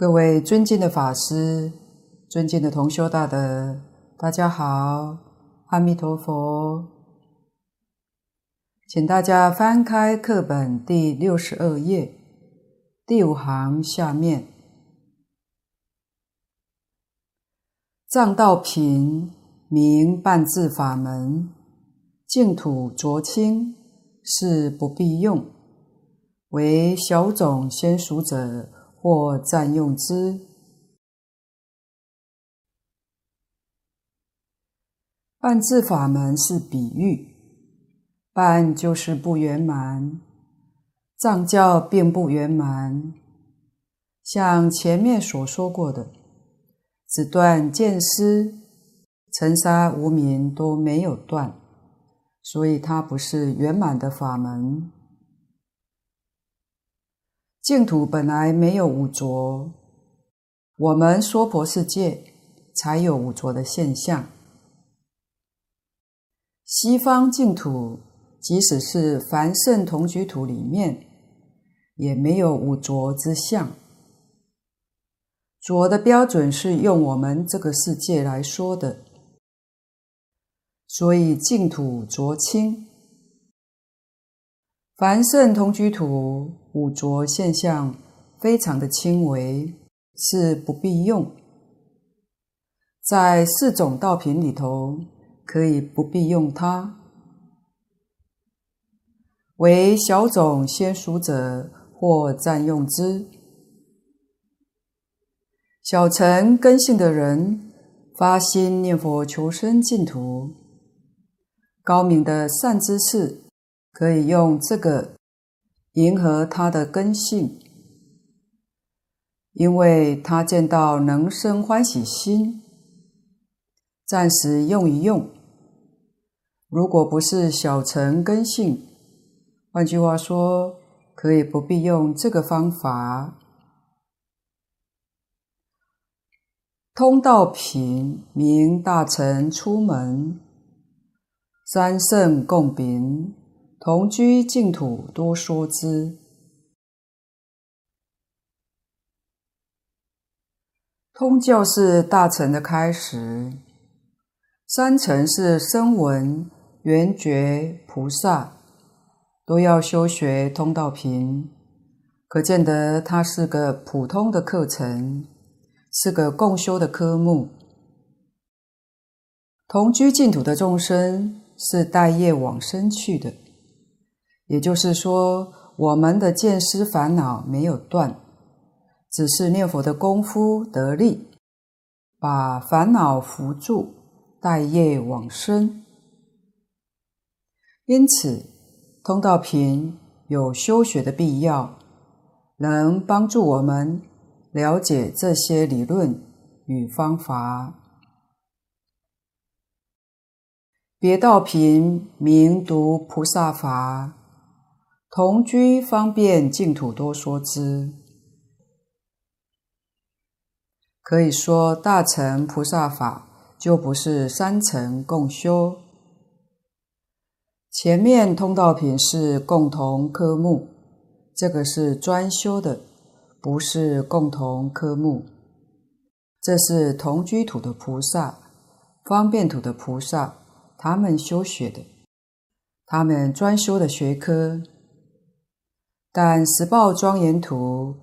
各位尊敬的法师，尊敬的同修大德，大家好，阿弥陀佛。请大家翻开课本第六十二页，第五行下面，藏道品名半字法门，净土浊清，是不必用，为小种先熟者。或暂用之。半字法门是比喻，半就是不圆满，藏教并不圆满。像前面所说过的，只断见思，尘沙无明都没有断，所以它不是圆满的法门。净土本来没有五浊，我们娑婆世界才有五浊的现象。西方净土，即使是凡圣同居土里面，也没有五浊之相。浊的标准是用我们这个世界来说的，所以净土浊清。凡圣同居土五浊现象非常的轻微，是不必用。在四种道品里头，可以不必用它。为小种先熟者，或暂用之。小乘根性的人，发心念佛求生净土，高明的善知识。可以用这个迎合他的根性，因为他见到能生欢喜心，暂时用一用。如果不是小乘根性，换句话说，可以不必用这个方法。通道品名大臣出门，三圣共秉。同居净土多说之。通教是大乘的开始，三乘是声闻、缘觉、菩萨，都要修学通道品，可见得它是个普通的课程，是个共修的科目。同居净土的众生是带业往生去的。也就是说，我们的见思烦恼没有断，只是念佛的功夫得力，把烦恼扶住，带业往生。因此，通道品有修学的必要，能帮助我们了解这些理论与方法。别道品名读菩萨法。同居方便净土多说之，可以说大乘菩萨法就不是三乘共修。前面通道品是共同科目，这个是专修的，不是共同科目。这是同居土的菩萨、方便土的菩萨，他们修学的，他们专修的学科。但十报庄严土、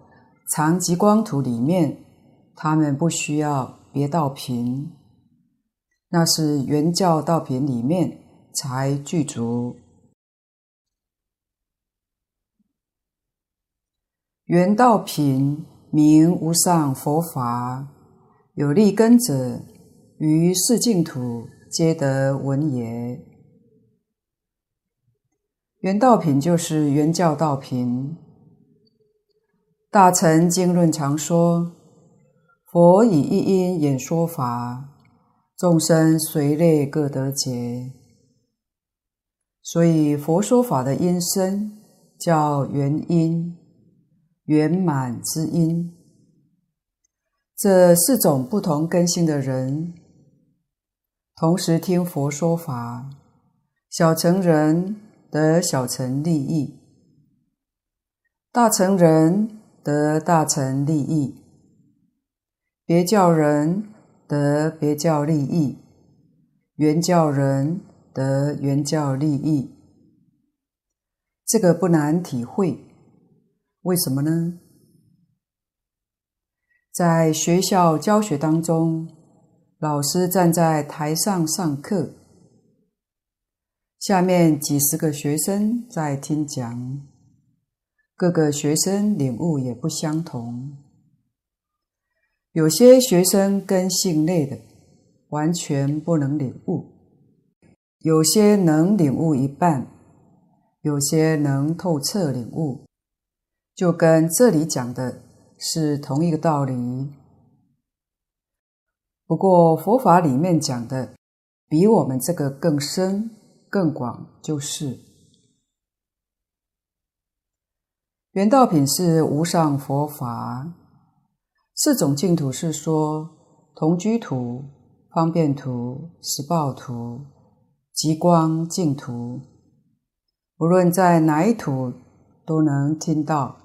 常寂光土里面，他们不需要别道品，那是原教道品里面才具足。原道品名无上佛法，有利根者于四净土皆得闻也。原道品就是原教道品。大乘经论常说，佛以一音演说法，众生随类各得解。所以佛说法的音声叫圆音，圆满之音。这四种不同根性的人，同时听佛说法，小乘人。得小乘利益，大乘人得大乘利益，别教人得别教利益，原教人得原教利益。这个不难体会，为什么呢？在学校教学当中，老师站在台上上课，下面几十个学生在听讲，各个学生领悟也不相同。有些学生根性类的，完全不能领悟；有些能领悟一半。有些能透彻领悟，就跟这里讲的是同一个道理。不过佛法里面讲的比我们这个更深更广，就是圆道品是无上佛法，四种净土是说同居土、方便土、实报土、极光净土。无论在哪一土都能听到，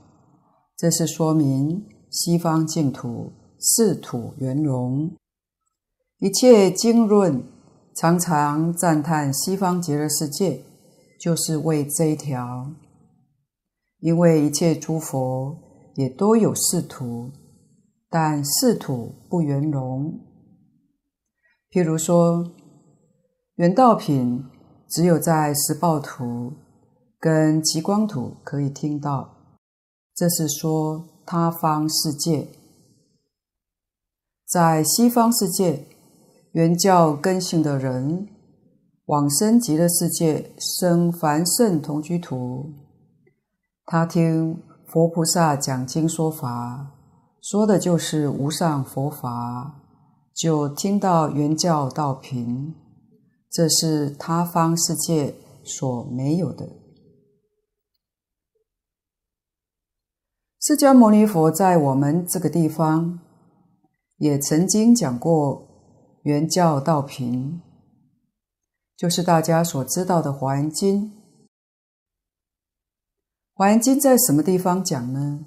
这是说明西方净土四土圆融。一切经论常常赞叹西方极乐世界，就是为这一条。因为一切诸佛也都有四土，但四土不圆融。譬如说，圆道品只有在十报土。跟极光土可以听到，这是说他方世界，在西方世界，原教根性的人往生极乐世界，生凡圣同居土，他听佛菩萨讲经说法，说的就是无上佛法，就听到原教道品，这是他方世界所没有的。释迦牟尼佛在我们这个地方也曾经讲过原教道平，就是大家所知道的《华严经》。《华严经》在什么地方讲呢？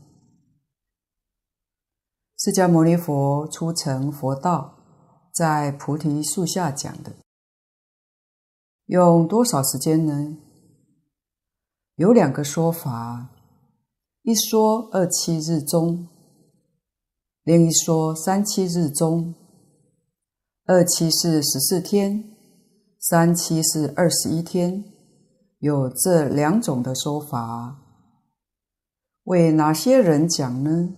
释迦牟尼佛初成佛道，在菩提树下讲的，用多少时间呢？有两个说法。一说二七日中，另一说三七日中。二七是十四天，三七是二十一天，有这两种的说法。为哪些人讲呢？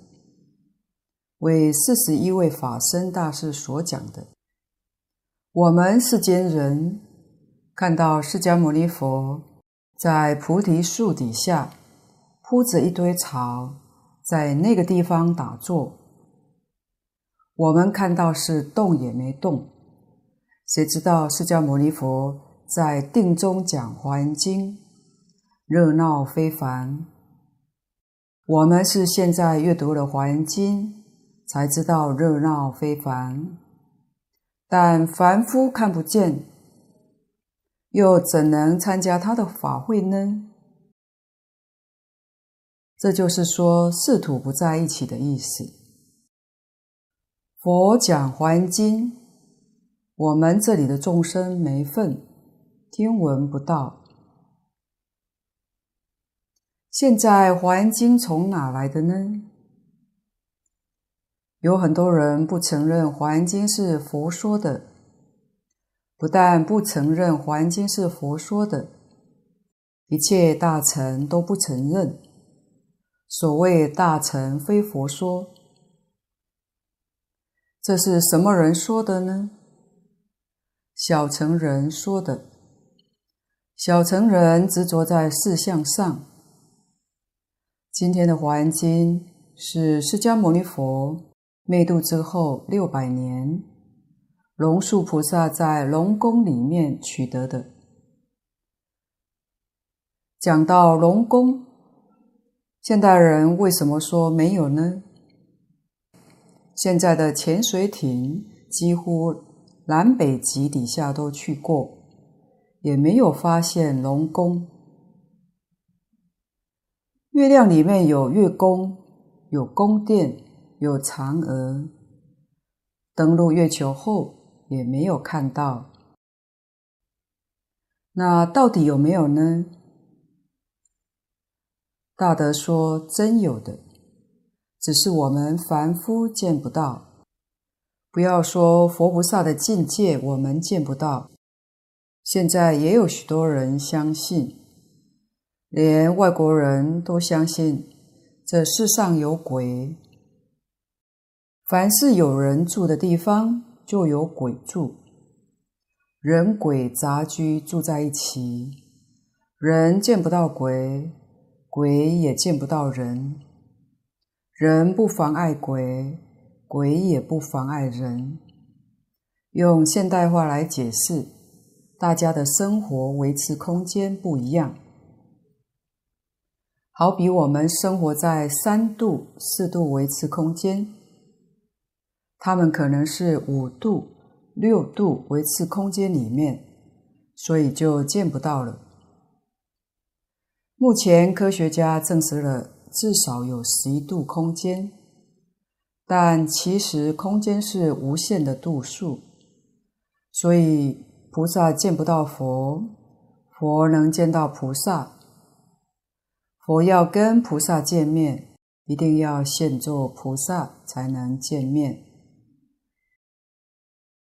为四十一位法身大士所讲的。我们世间人看到释迦牟尼佛在菩提树底下。铺着一堆草，在那个地方打坐。我们看到是动也没动，谁知道释迦牟尼佛在定中讲《华严经》，热闹非凡。我们是现在阅读了《华严经》，才知道热闹非凡。但凡夫看不见，又怎能参加他的法会呢？这就是说，四土不在一起的意思。佛讲《华严经》，我们这里的众生没份，听闻不到。现在《华严经》从哪来的呢？有很多人不承认《华严经》是佛说的，不但不承认《华严经》是佛说的，一切大乘都不承认。所谓大乘非佛说，这是什么人说的呢？小乘人说的。小乘人执着在事相上。今天的《华严经》是释迦牟尼佛灭度之后六百年，龙树菩萨在龙宫里面取得的。讲到龙宫。现代人为什么说没有呢？现在的潜水艇几乎南北极底下都去过，也没有发现龙宫。月亮里面有月宫，有宫殿，有嫦娥，登陆月球后也没有看到。那到底有没有呢？大德说：“真有的，只是我们凡夫见不到。不要说佛菩萨的境界，我们见不到。现在也有许多人相信，连外国人都相信这世上有鬼。凡是有人住的地方，就有鬼住，人鬼杂居住在一起，人见不到鬼。”鬼也见不到人，人不妨碍鬼，鬼也不妨碍人。用现代话来解释，大家的生活维持空间不一样。好比我们生活在三度、四度维持空间，他们可能是五度、六度维持空间里面，所以就见不到了。目前科学家证实了至少有十一度空间，但其实空间是无限的度数，所以菩萨见不到佛，佛能见到菩萨。佛要跟菩萨见面，一定要现做菩萨才能见面。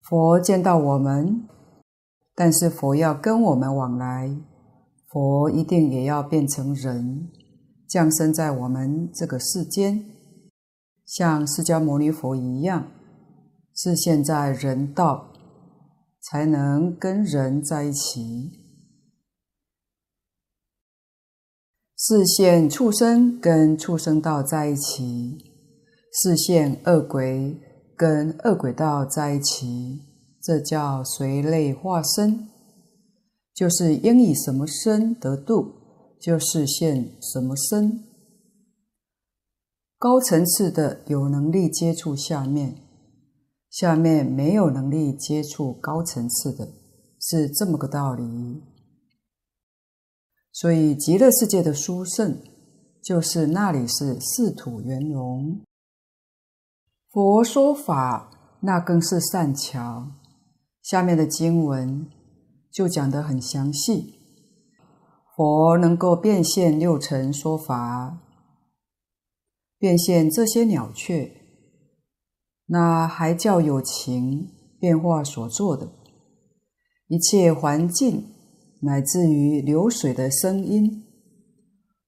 佛见到我们，但是佛要跟我们往来。佛一定也要变成人，降生在我们这个世间，像释迦牟尼佛一样，是现在人道，才能跟人在一起。示现畜生跟畜生道在一起，示现恶鬼跟恶鬼道在一起，这叫随类化身。就是应以什么身得度，就示现什么身。高层次的有能力接触下面，下面没有能力接触高层次的，是这么个道理。所以极乐世界的殊胜，就是那里是四土圆融，佛说法那更是善巧。下面的经文。就讲得很详细，佛能够变现六尘说法，变现这些鸟雀，那还叫有情变化所做的，一切环境，乃至于流水的声音、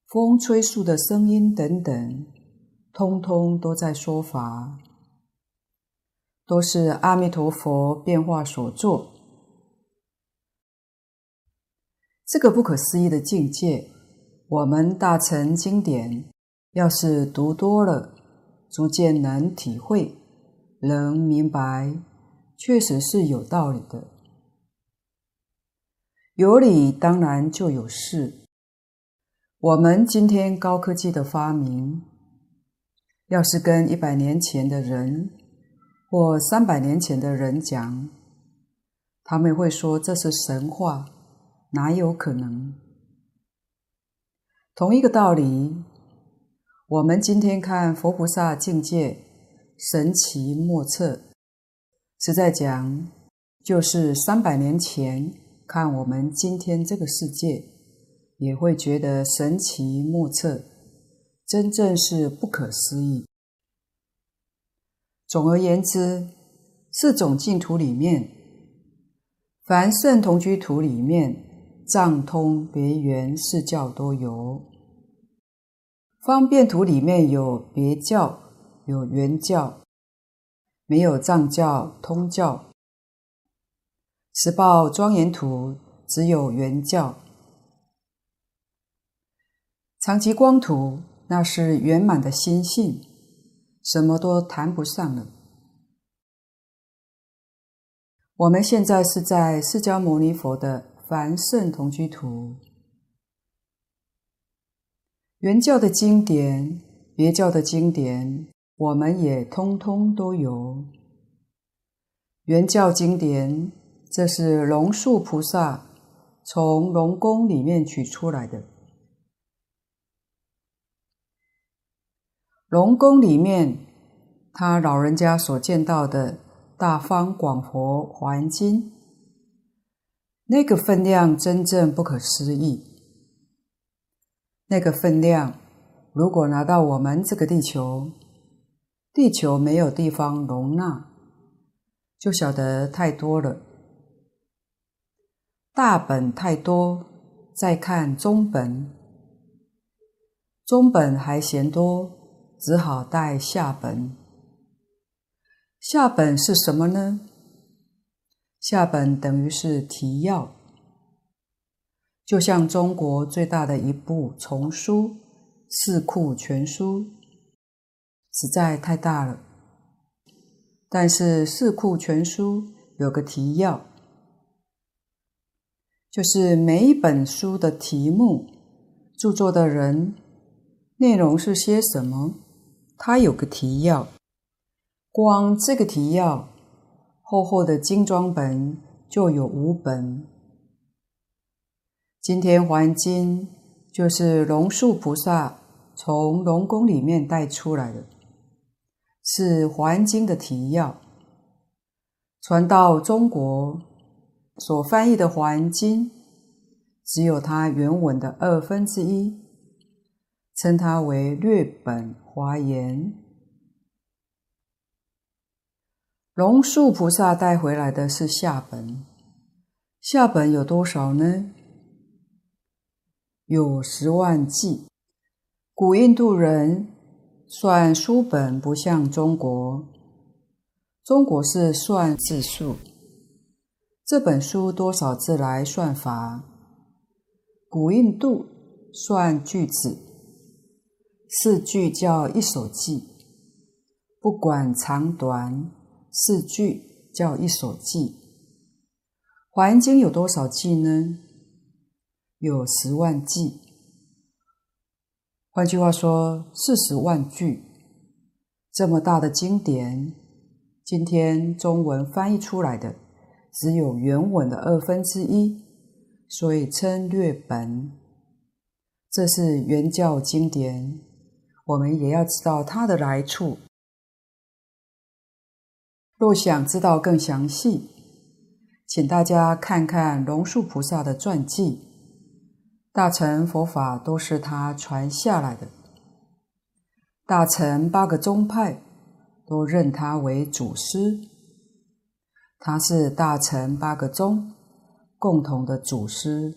风吹树的声音等等，通通都在说法，都是阿弥陀佛变化所作。这个不可思议的境界，我们大乘经典要是读多了，逐渐能体会，能明白，确实是有道理的。有理当然就有事。我们今天高科技的发明，要是跟一百年前的人或三百年前的人讲，他们会说这是神话。哪有可能？同一个道理，我们今天看佛菩萨境界神奇莫测，实在讲，就是三百年前看我们今天这个世界，也会觉得神奇莫测，真正是不可思议。总而言之，四种净土里面，凡圣同居土里面。藏通别圆四教都有，方便图里面有别教，有圆教，没有藏教、通教。十报庄严图只有圆教，常寂光图那是圆满的心性，什么都谈不上了。我们现在是在释迦牟尼佛的。凡圣同居图，原教的经典、别教的经典，我们也通通都有。原教经典，这是龙树菩萨从龙宫里面取出来的。龙宫里面，他老人家所见到的大方广佛华严经，那个分量真正不可思议。那个分量，如果拿到我们这个地球，地球没有地方容纳，就晓得太多了。大本太多，再看中本，中本还嫌多，只好带下本。下本是什么呢？下本等于是提要，就像中国最大的一部丛书《四库全书》，实在太大了。但是《四库全书》有个提要。就是每一本书的题目、著作的人、内容是些什么，它有个提要。光这个提要，厚厚的精装本就有五本。今天《华严经》就是龙树菩萨从龙宫里面带出来的，是《华严经》的提要，传到中国。所翻译的《华严经》，只有它原文的二分之一，称它为略本华严。龙树菩萨带回来的是下本，下本有多少呢？有十万计。古印度人算书本不像中国，中国是算字数。这本书多少字来算法？古印度算句子，四句叫一首偈，不管长短，四句叫一首偈。华严经有多少偈呢？有十万偈。换句话说，四十万句。这么大的经典，今天中文翻译出来的。只有原文的二分之一，所以称略本。这是原教经典，我们也要知道它的来处。若想知道更详细，请大家看看龙树菩萨的传记。大乘佛法都是他传下来的，大乘八个宗派都认他为祖师。他是大乘八个宗共同的祖师。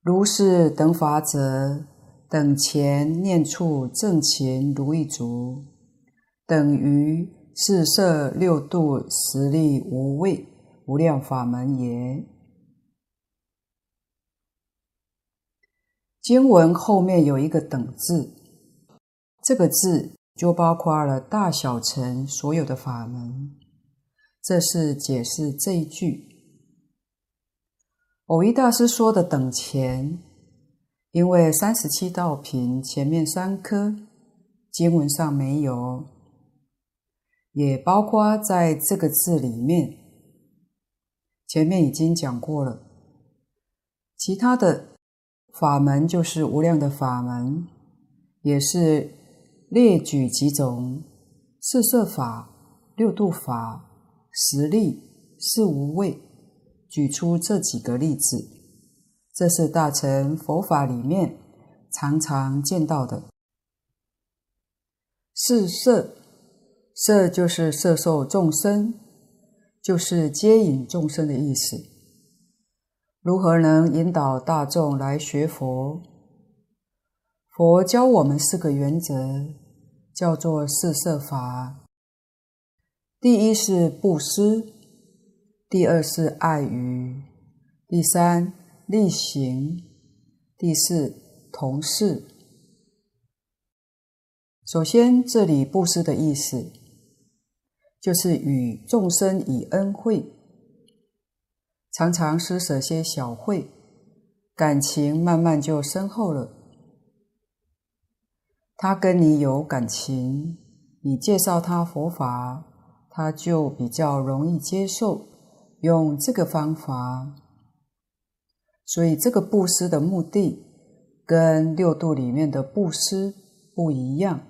如是等法者，等前念处正勤如意足，等于四摄六度十力无畏无量法门也。经文后面有一个等字，这个字。就包括了大小乘所有的法门，这是解释这一句。蕅益大师说的等前，因为三十七道品前面三科经文上没有，也包括在这个字里面，前面已经讲过了。其他的法门就是无量的法门，也是。列举几种四摄法、六度法、十力、四无畏，举出这几个例子，这是大乘佛法里面常常见到的。四摄，摄就是摄受众生，就是接引众生的意思。如何能引导大众来学佛？佛教我们四个原则，叫做四摄法。第一是布施，第二是爱语，第三力行，第四同事。首先，这里布施的意思，就是与众生以恩惠，常常施舍些小惠，感情慢慢就深厚了。他跟你有感情，你介绍他佛法，他就比较容易接受，用这个方法。所以这个布施的目的跟六度里面的布施不一样。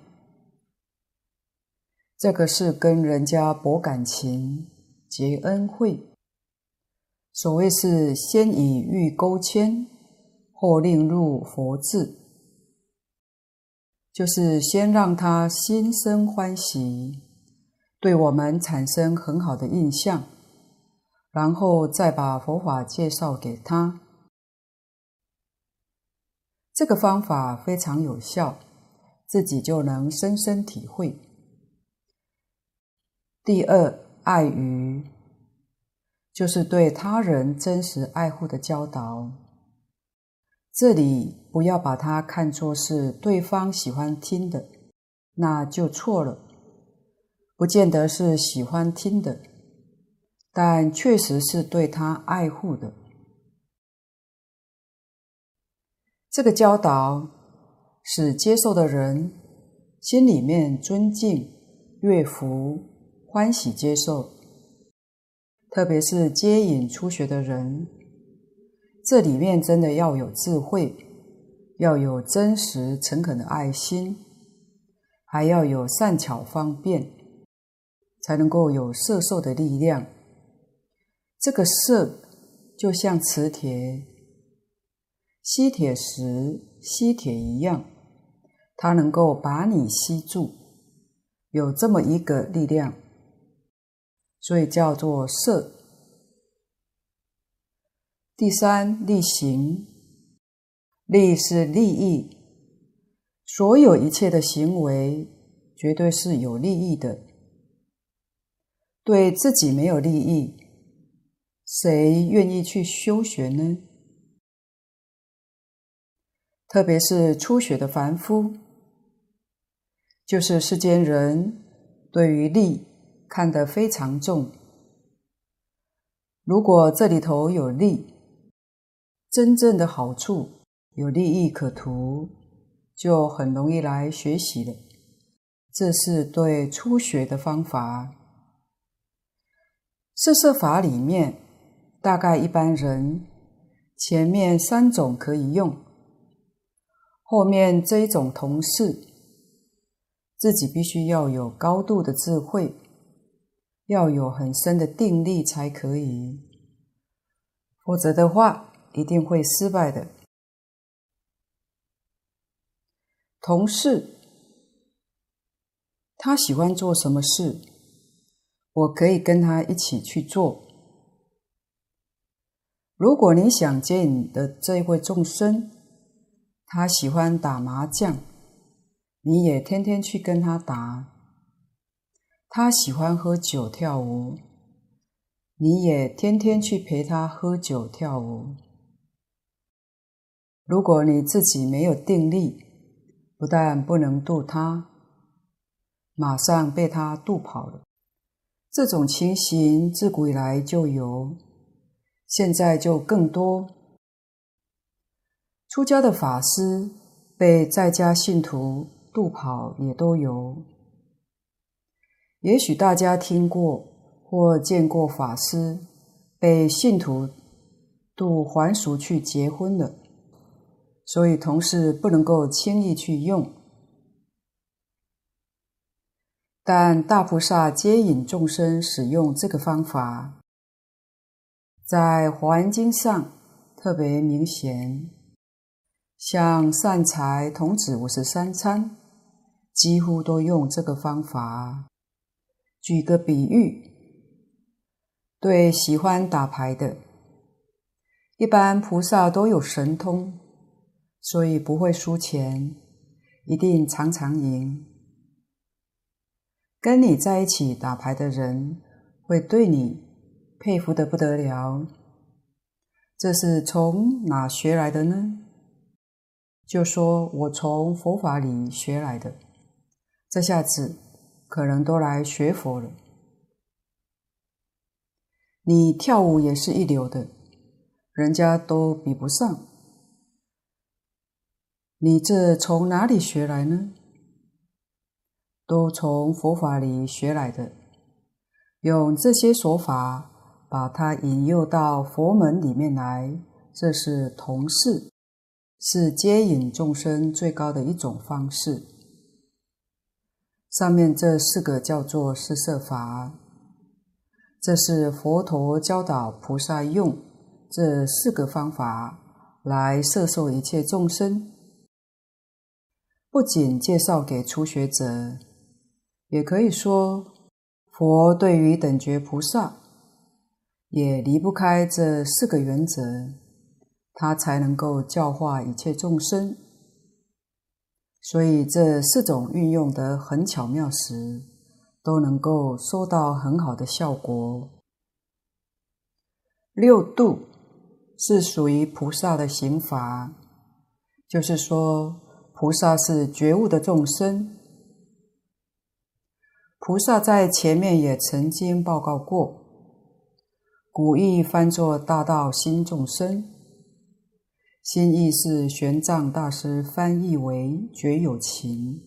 这个是跟人家博感情、结恩惠。所谓是先以欲勾牵，后令入佛智，就是先让他心生欢喜，对我们产生很好的印象，然后再把佛法介绍给他。这个方法非常有效，自己就能深深体会。第二，爱语。就是对他人真实爱护的教导。这里不要把它看作是对方喜欢听的，那就错了。不见得是喜欢听的，但确实是对他爱护的。这个教导使接受的人心里面尊敬、悦服、欢喜接受。特别是接引初学的人，这里面真的要有智慧，要有真实诚恳的爱心，还要有善巧方便，才能够有摄受的力量。这个摄就像磁铁、吸铁石、吸铁一样，它能够把你吸住，有这么一个力量。所以叫做摄。第三，利行，利是利益，所有一切的行为绝对是有利益的。对自己没有利益，谁愿意去修学呢？特别是初学的凡夫，就是世间人对于利。看得非常重。如果这里头有利，真正的好处有利益可图，就很容易来学习了。这是对初学的方法。摄受法里面，大概一般人前面三种可以用，后面这一种同事，自己必须要有高度的智慧。要有很深的定力才可以，否则的话一定会失败的。同事，他喜欢做什么事，我可以跟他一起去做。如果你想接引的这一位众生，他喜欢打麻将，你也天天去跟他打。他喜欢喝酒跳舞，你也天天去陪他喝酒跳舞。如果你自己没有定力，不但不能度他，马上被他渡跑了。这种情形自古以来就有，现在就更多。出家的法师被在家信徒度跑也都有。也许大家听过或见过法师被信徒度还俗去结婚了，所以同事不能够轻易去用。但大菩萨接引众生使用这个方法，在《华严经》上特别明显，像善财童子五十三参，几乎都用这个方法。举个比喻，对喜欢打牌的，一般菩萨都有神通，所以不会输钱，一定常常赢。跟你在一起打牌的人，会对你佩服得不得了。这是从哪学来的呢？就说我从佛法里学来的，这下子。可能都来学佛了。你跳舞也是一流的，人家都比不上。你这从哪里学来呢？都从佛法里学来的。用这些说法把它引诱到佛门里面来，这是同事，是接引众生最高的一种方式。上面这四个叫做四摄法，这是佛陀教导菩萨用这四个方法来摄受一切众生。不仅介绍给初学者，也可以说，佛对于等觉菩萨也离不开这四个原则，他才能够教化一切众生。所以这四种运用得很巧妙时，都能够收到很好的效果。六度是属于菩萨的行法，就是说，菩萨是觉悟的众生，菩萨在前面也曾经报告过，古意翻作大道心众生，心意是玄奘大师翻译为觉有情，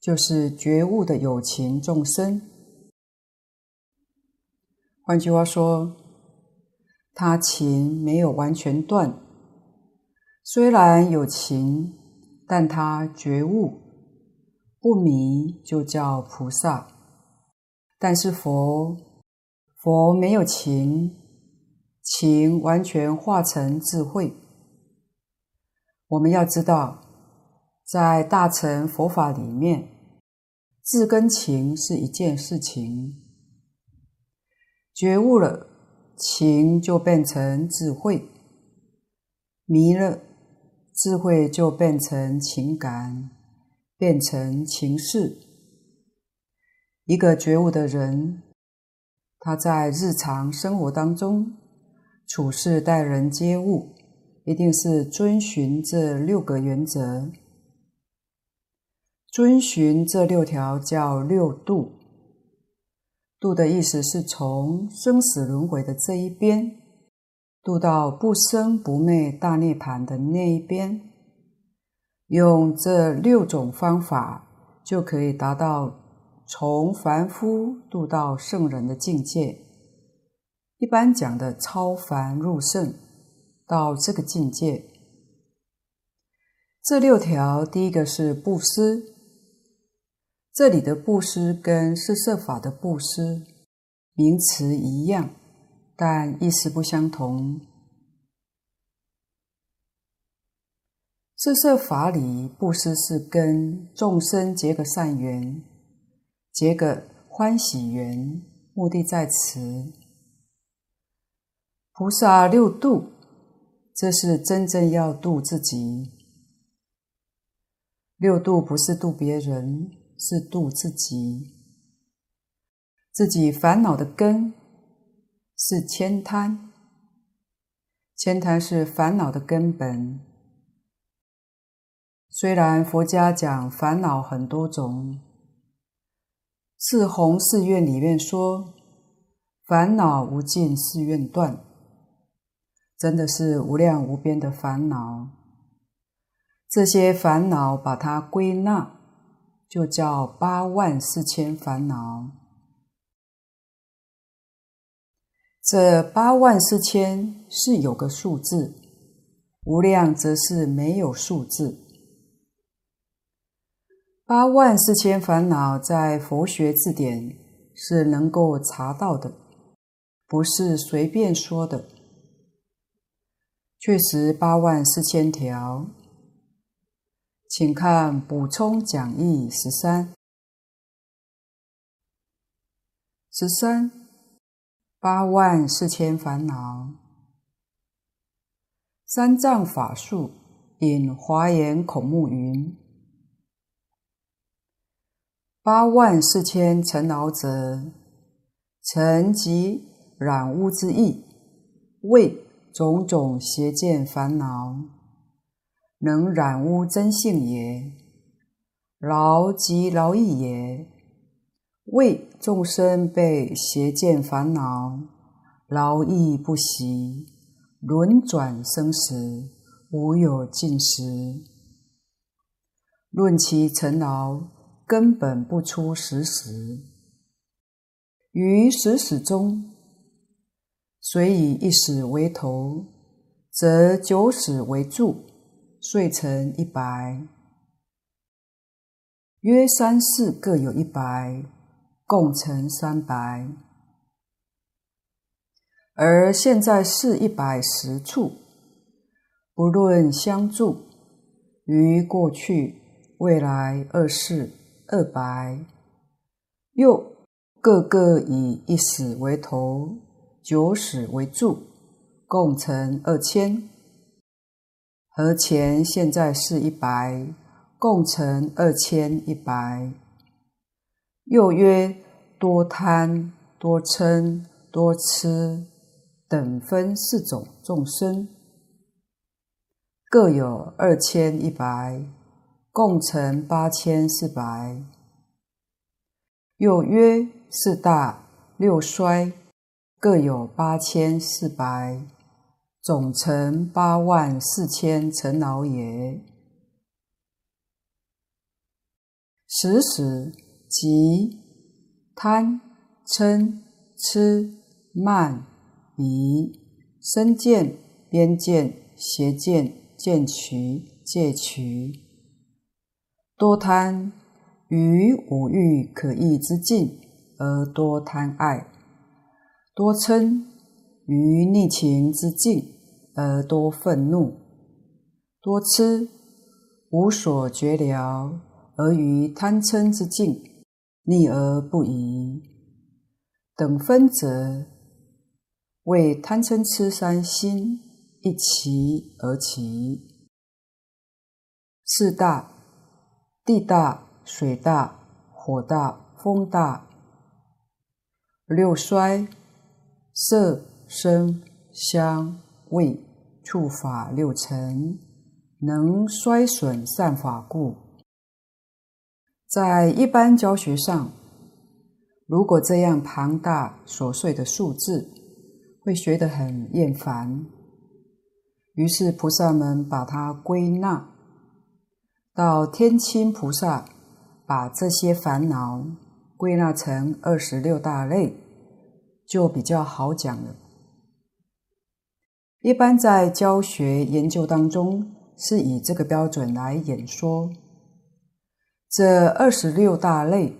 就是觉悟的有情众生。换句话说，他情没有完全断，虽然有情。但他觉悟不迷，就叫菩萨。但是佛，佛没有情，情完全化成智慧。我们要知道，在大乘佛法里面，智跟情是一件事情。觉悟了，情就变成智慧；迷了。智慧就变成情感，变成情事。一个觉悟的人，他在日常生活当中处事待人接物，一定是遵循这六个原则。遵循这六条叫六度。度的意思是从生死轮回的这一边。度到不生不灭大涅槃的那一边，用这六种方法，就可以达到从凡夫度到圣人的境界。一般讲的超凡入圣，到这个境界。这六条，第一个是布施。这里的布施跟四摄法的布施名词一样。但意思不相同。四摄法里，布施是跟众生结个善缘，结个欢喜缘，目的在此。菩萨六度，这是真正要度自己。六度不是度别人，是度自己。自己烦恼的根。是慳贪，慳贪是烦恼的根本。虽然佛家讲烦恼很多种，四弘誓愿里面说烦恼无尽誓愿断，真的是无量无边的烦恼。这些烦恼把它归纳，就叫八万四千烦恼。这八万四千是有个数字，无量则是没有数字。八万四千烦恼在佛学字典是能够查到的，不是随便说的。确实八万四千条，请看补充讲义十三，十三。八万四千烦恼，三藏法术引华严孔目云：八万四千尘劳者，尘即染污之意，谓种种邪见烦恼，能染污真性也。劳即劳役也。为众生被邪见烦恼劳役不息，轮转生死，无有尽时。论其尘劳，根本不出实时。于十死中，虽以一死为头，则九死为柱，遂成一白。约三世各有一白，共成三白。而现在是一百十处，不论相助，于过去、未来二世二白，又各个以一死为头，九使为柱，共成二千。和前现在是一百，共成二千一百。又曰多贪、多嗔、多痴。等分四种众生，各有二千一百，共成八千四百。又曰四大六衰，各有八千四百，总成八万四千尘劳也。十时即贪嗔痴慢。疑、身见、边见、邪见、见取、戒取，多贪于五欲可益之境而多贪爱；多嗔于逆情之境而多愤怒；多痴无所觉了而于贪嗔之境逆而不已。等分则。为贪嗔痴三心一齐而起，四大：地大、水大、火大、风大；六衰：色、声、香、味、触法六尘，能衰损善法故。在一般教学上，如果这样庞大琐碎的数字，会学得很厌烦，于是菩萨们把它归纳到天亲菩萨，把这些烦恼归纳成二十六大类，就比较好讲了。一般在教学研究当中，是以这个标准来演说。这二十六大类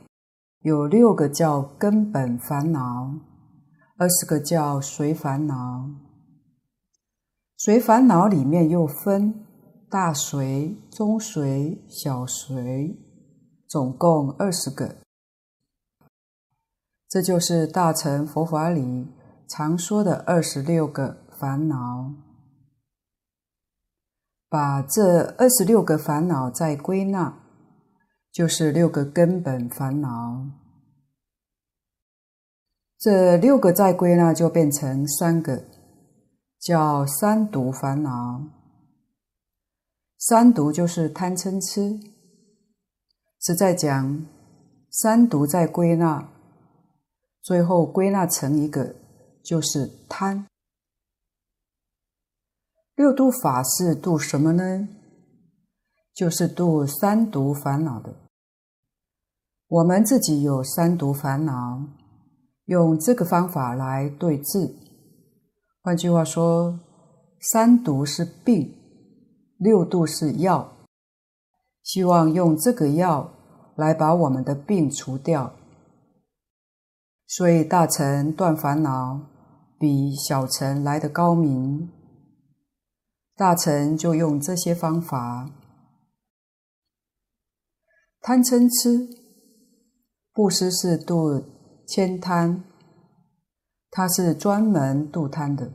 有六个叫根本烦恼。二十个叫随烦恼，随烦恼里面又分大随、中随、小随，总共二十个。这就是大乘佛法里常说的二十六个烦恼。把这二十六个烦恼再归纳，就是六个根本烦恼。这六个再归纳就变成三个，叫三毒烦恼。三毒就是贪嗔痴。是在讲，三毒再归纳，最后归纳成一个，就是贪。六度法是度什么呢？就是度三毒烦恼的。我们自己有三毒烦恼。用这个方法来对治。换句话说，三毒是病，六度是药。希望用这个药来把我们的病除掉。所以大乘断烦恼比小乘来得高明。大乘就用这些方法：贪嗔痴，布施是度。慳贪，它是专门度贪的。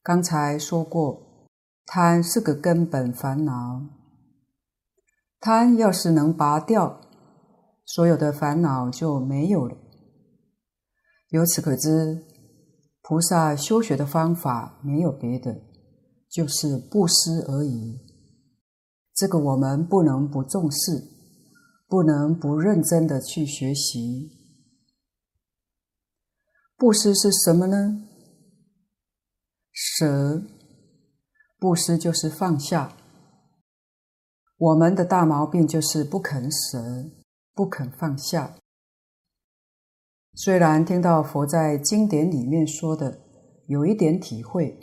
刚才说过，贪是个根本烦恼。贪要是能拔掉，所有的烦恼就没有了。由此可知，菩萨修学的方法没有别的，就是布施而已。这个我们不能不重视，不能不认真的去学习。布施是什么呢？舍，布施就是放下。我们的大毛病就是不肯舍，不肯放下。虽然听到佛在经典里面说的有一点体会，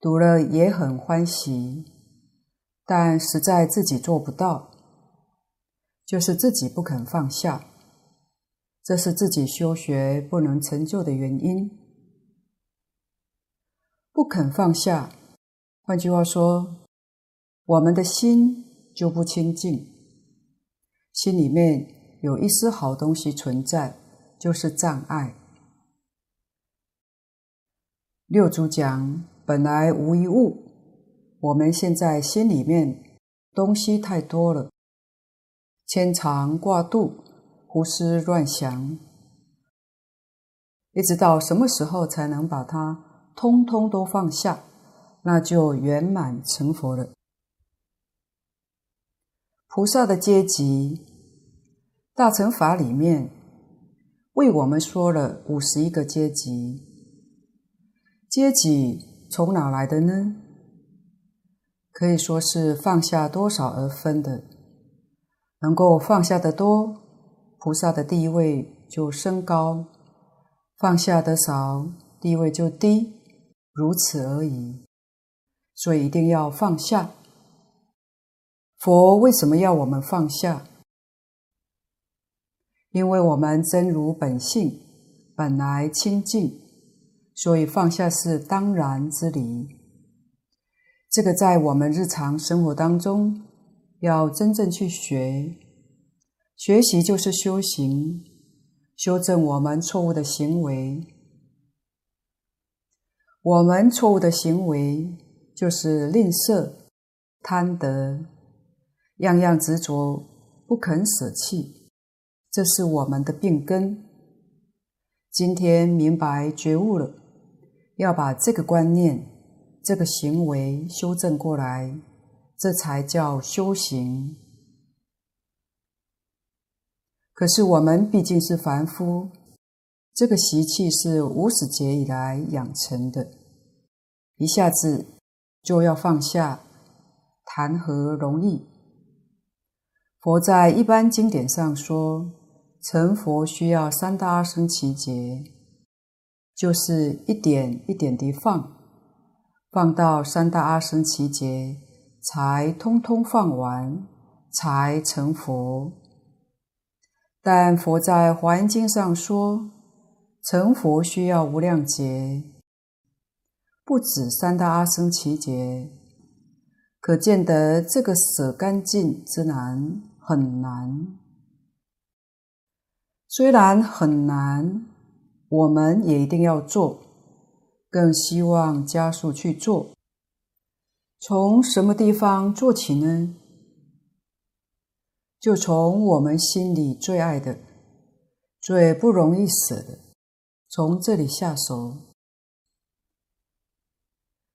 读了也很欢喜，但实在自己做不到。就是自己不肯放下，这是自己修学不能成就的原因。不肯放下，换句话说，我们的心就不清净，心里面有一丝好东西存在，就是障碍。六祖讲，本来无一物，我们现在心里面东西太多了，牵肠挂肚，胡思乱想，一直到什么时候才能把它通通都放下？那就圆满成佛了。菩萨的阶级，大乘法里面为我们说了五十一个阶级。阶级从哪来的呢？可以说是放下多少而分的。能够放下的多，菩萨的地位就升高；放下的少，地位就低，如此而已。所以一定要放下。佛为什么要我们放下？因为我们真如本性本来清净。所以放下是当然之理，这个在我们日常生活当中要真正去学，学习就是修行，修正我们错误的行为。我们错误的行为就是吝啬、贪得，样样执着，不肯舍弃，这是我们的病根。今天明白觉悟了。要把这个观念、这个行为修正过来，这才叫修行。可是我们毕竟是凡夫，这个习气是无始劫以来养成的，一下子就要放下，谈何容易？佛在一般经典上说，成佛需要三大阿僧只劫。就是一点一点地放，放到三大阿僧祇劫，才通通放完，才成佛。但佛在《华严经》上说，成佛需要无量劫，不止三大阿僧祇劫，可见得这个舍干净之难很难。虽然很难。我们也一定要做，更希望加速去做。从什么地方做起呢？就从我们心里最爱的、最不容易舍的，从这里下手。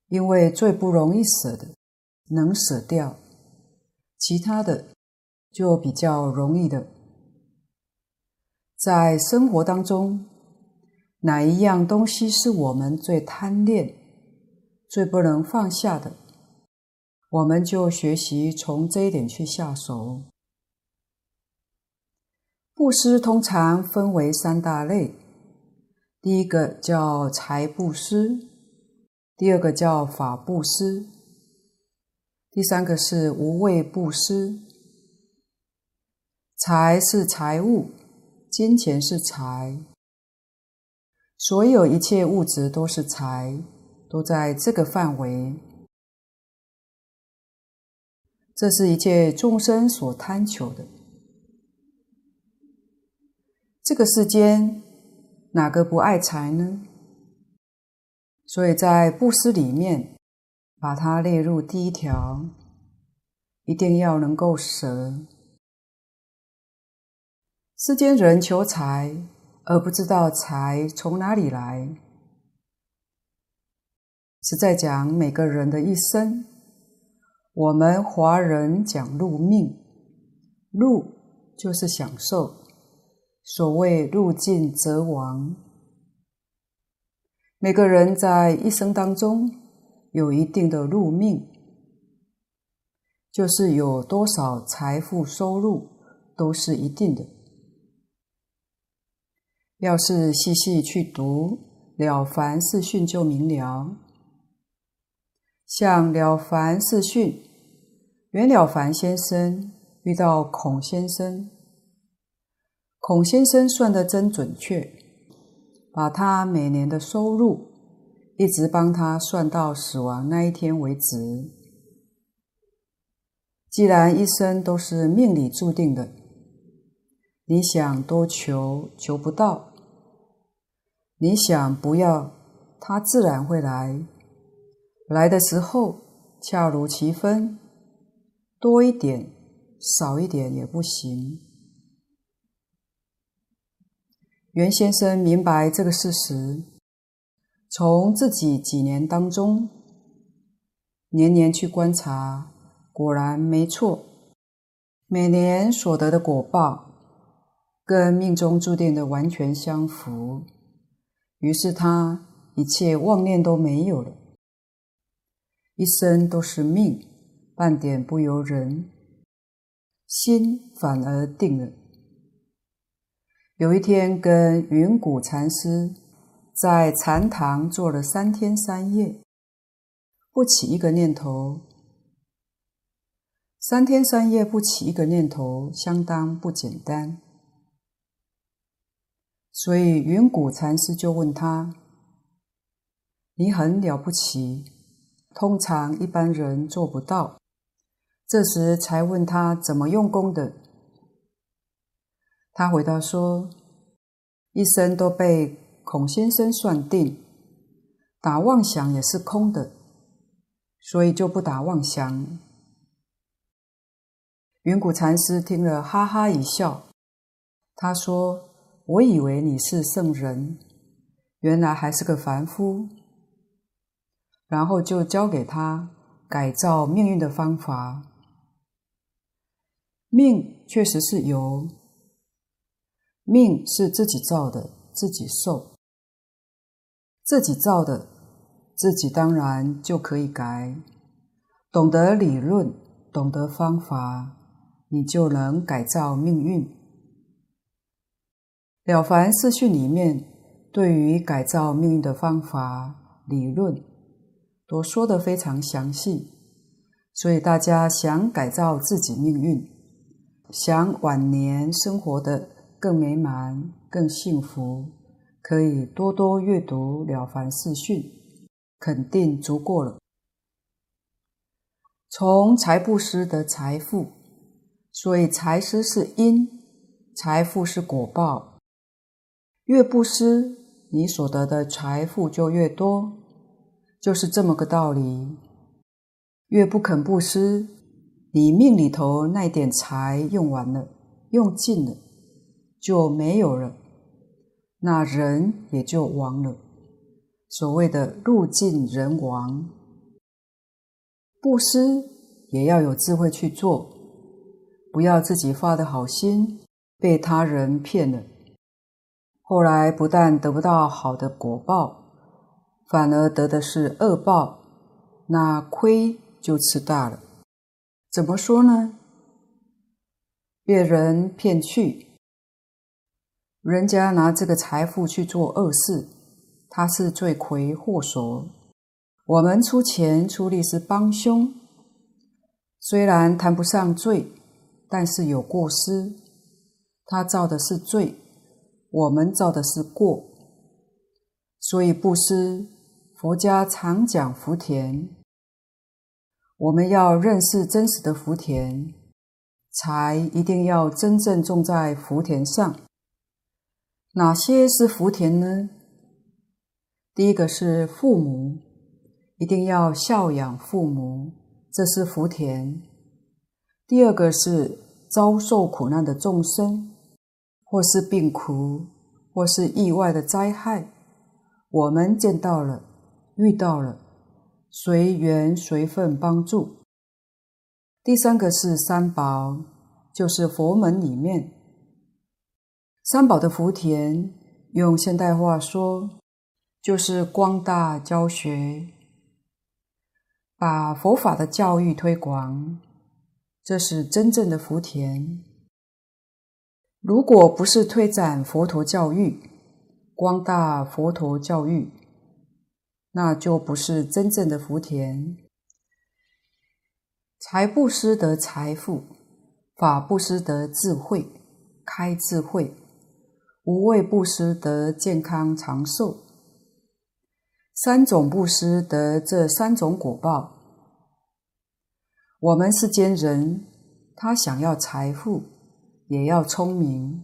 因为最不容易舍的，能舍掉，其他的就比较容易的。在生活当中。哪一样东西是我们最贪恋、最不能放下的？我们就学习从这一点去下手。布施通常分为三大类，第一个叫财布施，第二个叫法布施，第三个是无畏布施。财是财物，金钱是财。所有一切物质都是财，都在这个范围。这是一切众生所贪求的。这个世间哪个不爱财呢？所以在布施里面，把它列入第一条，一定要能够舍。世间人求财。而不知道财从哪里来。是在讲每个人的一生。我们华人讲入命，入就是享受，所谓入尽则亡。每个人在一生当中有一定的入命，就是有多少财富收入都是一定的。要是细细去读《了凡四训》，就明了。像《了凡四训》，袁了凡先生遇到孔先生，孔先生算得真准确，把他每年的收入一直帮他算到死亡那一天为止。既然一生都是命里注定的，你想多求求不到，你想不要，它自然会来。来的时候恰如其分，多一点，少一点也不行。袁先生明白这个事实，从自己几年当中，年年去观察，果然没错，每年所得的果报跟命中注定的完全相符，于是他一切妄念都没有了，一生都是命，半点不由人，心反而定了。有一天，跟云谷禅师在禅堂坐了三天三夜，不起一个念头。三天三夜不起一个念头，相当不简单。所以云谷禅师就问他：“你很了不起，通常一般人做不到。”这时才问他怎么用功的。他回答说：“一生都被孔先生算定，打妄想也是空的，所以就不打妄想。”云谷禅师听了，哈哈一笑。他说：“我以为你是圣人，原来还是个凡夫。”然后就教给他改造命运的方法。命确实是由。命是自己造的，自己受，自己造的，自己当然就可以改。懂得理论，懂得方法，你就能改造命运。《了凡四训》里面对于改造命运的方法、理论，都说得非常详细。所以大家想改造自己命运，想晚年生活的。更美满、更幸福，可以多多阅读《了凡四训》，肯定足够了。从财布施得财富，所以财施是因，财富是果报。越布施，你所得的财富就越多，就是这么个道理。越不肯布施，你命里头那点财用完了，用尽了。就没有了，那人也就亡了。所谓的“物尽人亡”，布施也要有智慧去做，不要自己发的好心被他人骗了，后来不但得不到好的果报，反而得的是恶报，那亏就吃大了。怎么说呢？被人骗去。人家拿这个财富去做恶事，他是罪魁祸首。我们出钱出力是帮凶，虽然谈不上罪，但是有过失。他造的是罪，我们造的是过。所以布施，佛家常讲福田。我们要认识真实的福田，才一定要真正种在福田上。哪些是福田呢？第一个是父母，一定要孝养父母，这是福田。第二个是遭受苦难的众生，或是病苦，或是意外的灾害，我们见到了，遇到了，随缘随份帮助。第三个是三宝，就是佛门里面。三宝的福田，用现代话说，就是光大教学，把佛法的教育推广，这是真正的福田。如果不是推展佛陀教育，光大佛陀教育，那就不是真正的福田。财布施得财富，法布施得智慧，开智慧；无畏布施得健康长寿。三种布施得这三种果报。我们世间人，他想要财富，也要聪明，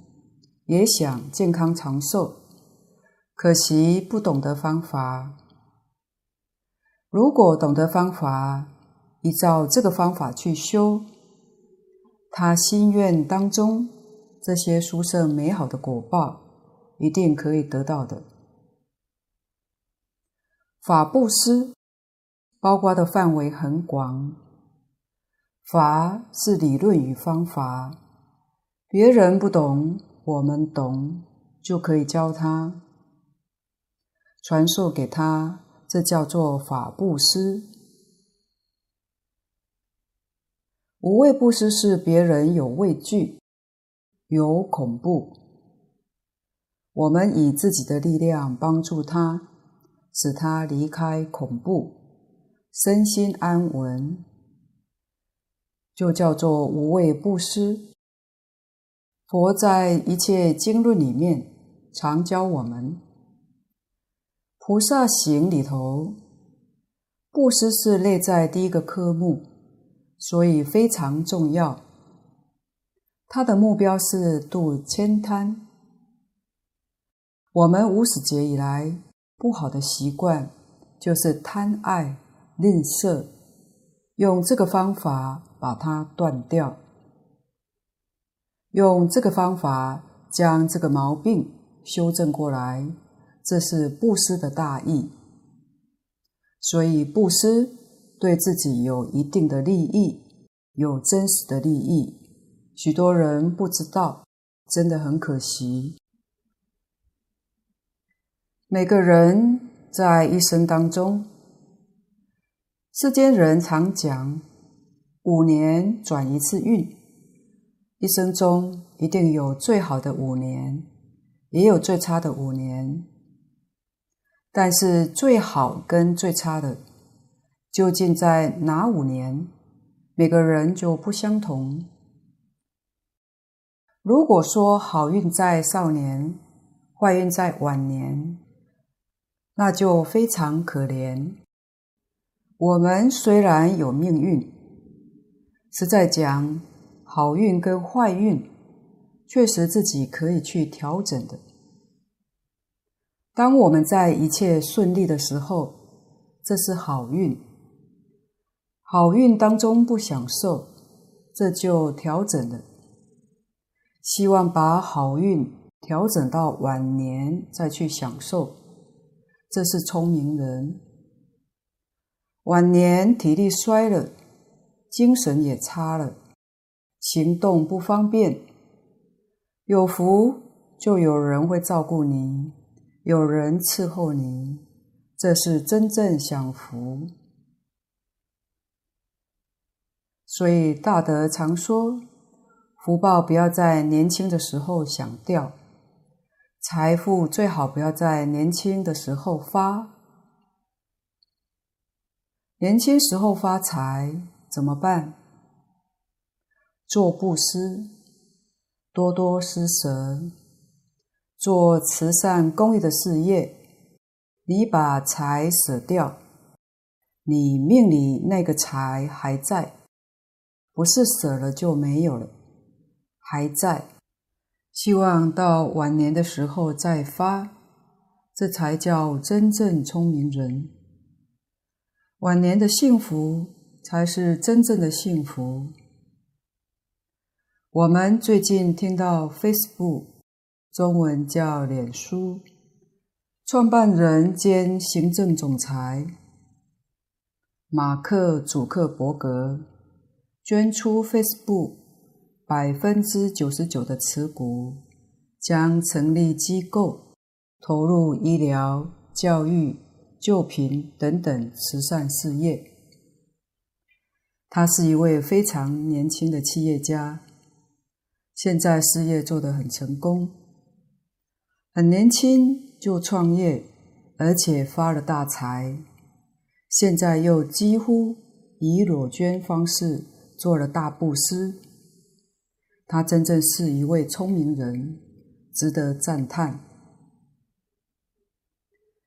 也想健康长寿，可惜不懂得方法。如果懂得方法，依照这个方法去修，他心愿当中这些殊胜美好的果报，一定可以得到的。法布施包括的范围很广，法是理论与方法，别人不懂，我们懂，就可以教他，传授给他，这叫做法布施。无畏布施是别人有畏惧，有恐怖，我们以自己的力量帮助他。使他离开恐怖，身心安稳，就叫做无畏布施。佛在一切经论里面常教我们，菩萨行里头，布施是列在第一个科目，所以非常重要。他的目标是度千贪。我们无始劫以来。不好的习惯就是贪爱、吝啬，用这个方法把它断掉，用这个方法将这个毛病修正过来，这是布施的大义。所以布施对自己有一定的利益，有真实的利益，许多人不知道，真的很可惜。每个人在一生当中，世间人常讲五年转一次运，一生中一定有最好的五年，也有最差的五年。但是最好跟最差的究竟在哪五年？每个人就不相同。如果说好运在少年，坏运在晚年。那就非常可怜。我们虽然有命运，实在讲，好运跟坏运，确实自己可以去调整的。当我们在一切顺利的时候，这是好运；好运当中不享受，这就调整了。希望把好运调整到晚年再去享受。这是聪明人，晚年体力衰了，精神也差了，行动不方便。有福就有人会照顾你，有人伺候你，这是真正享福。所以大德常说，福报不要在年轻的时候享掉。财富最好不要在年轻的时候发，年轻时候发财怎么办？做布施，多多施舍，做慈善公益的事业。你把财舍掉，你命里那个财还在，不是舍了就没有了，还在。希望到晚年的时候再发，这才叫真正聪明人。晚年的幸福才是真正的幸福。我们最近听到 Facebook，中文叫脸书，创办人兼行政总裁马克·祖克伯格捐出 Facebook。百分之九十九的持股，将成立机构，投入医疗、教育、救贫等等慈善事业。他是一位非常年轻的企业家，现在事业做得很成功，很年轻就创业，而且发了大财，现在又几乎以裸捐方式做了大布施。他真正是一位聪明人，值得赞叹。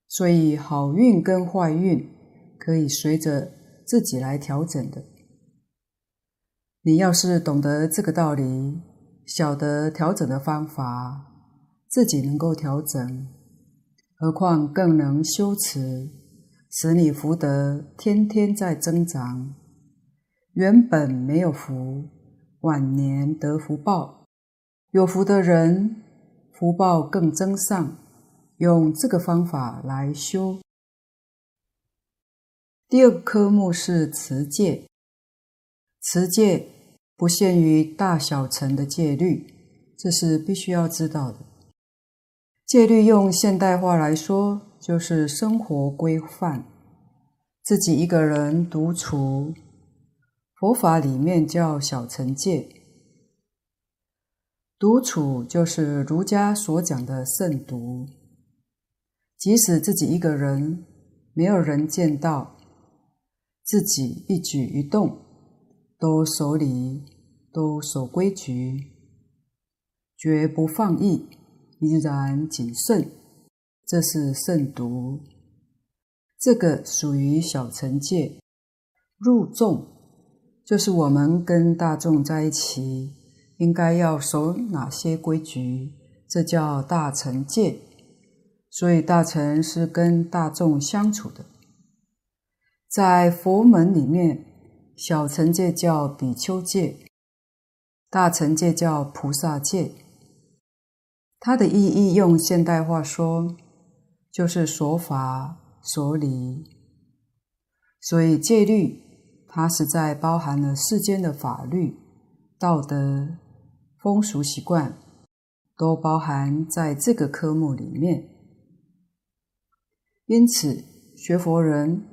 所以，好运跟坏运可以随着自己来调整的。你要是懂得这个道理，晓得调整的方法，自己能够调整，何况更能修持，使你福德天天在增长。原本没有福，晚年得福报；有福的人，福报更增上。用这个方法来修。第二个科目是持戒，持戒不限于大小乘的戒律，这是必须要知道的。戒律用现代话来说，就是生活规范。自己一个人独处，佛法里面叫小乘戒。独处就是儒家所讲的慎独。即使自己一个人，没有人见到，自己一举一动都守礼，都守规矩，绝不放逸，依然谨慎，这是慎独。这个属于小乘戒。入众，就是我们跟大众在一起，应该要守哪些规矩，这叫大乘戒。所以大乘是跟大众相处的，在佛门里面，小乘戒叫比丘戒，大乘戒叫菩萨戒。它的意义用现代话说，就是守法所理。所以戒律，它实在包含了世间的法律、道德、风俗习惯，都包含在这个科目里面。因此，学佛人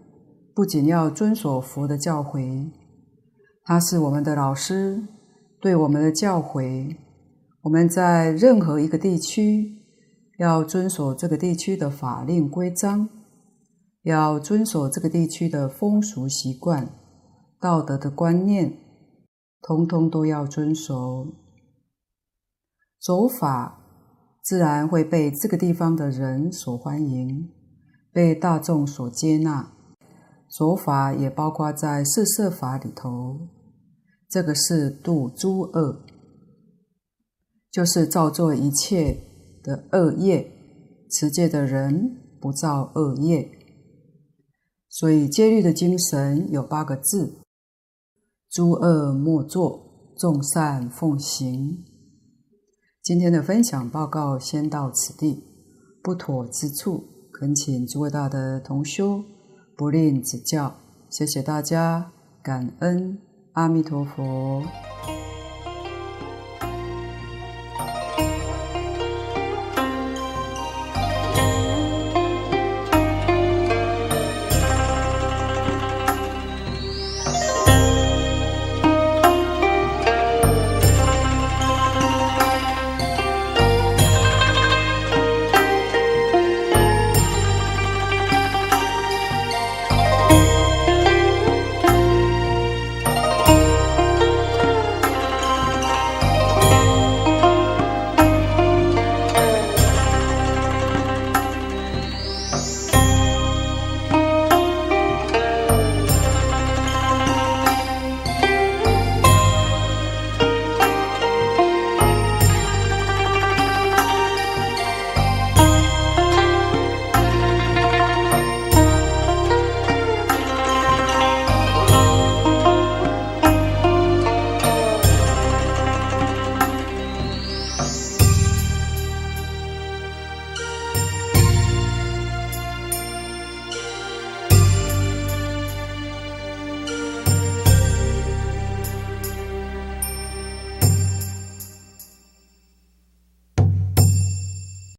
不仅要遵守佛的教诲，他是我们的老师，对我们的教诲，我们在任何一个地区要遵守这个地区的法令规章，要遵守这个地区的风俗习惯、道德的观念，通通都要遵守。守法自然会被这个地方的人所欢迎。被大众所接纳，守法也包括在四摄法里头。这个是度诸恶，就是造作一切的恶业。持戒的人不造恶业，所以戒律的精神有八个字：诸恶莫作，众善奉行。今天的分享报告先到此地，不妥之处。恳请诸位大德同修不吝指教，谢谢大家，感恩阿弥陀佛。